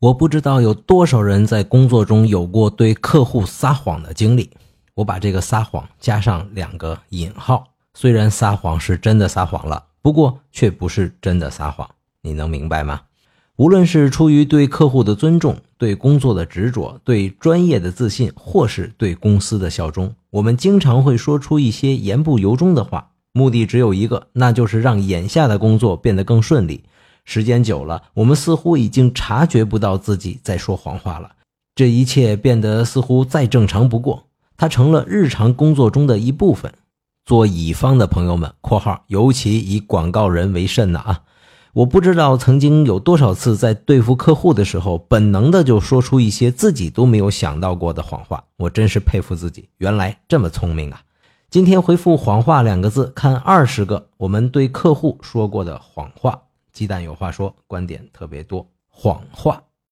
我不知道有多少人在工作中有过对客户撒谎的经历，我把这个撒谎加上两个引号。虽然撒谎是真的撒谎了，不过却不是真的撒谎，你能明白吗？无论是出于对客户的尊重、对工作的执着、对专业的自信，或是对公司的效忠，我们经常会说出一些言不由衷的话，目的只有一个，那就是让眼下的工作变得更顺利。时间久了，我们似乎已经察觉不到自己在说谎话了。这一切变得似乎再正常不过，它成了日常工作中的一部分。做乙方的朋友们（括号尤其以广告人为甚呢啊），我不知道曾经有多少次在对付客户的时候，本能的就说出一些自己都没有想到过的谎话。我真是佩服自己，原来这么聪明啊！今天回复“谎话”两个字，看二十个我们对客户说过的谎话。鸡蛋有话说，观点特别多。谎话，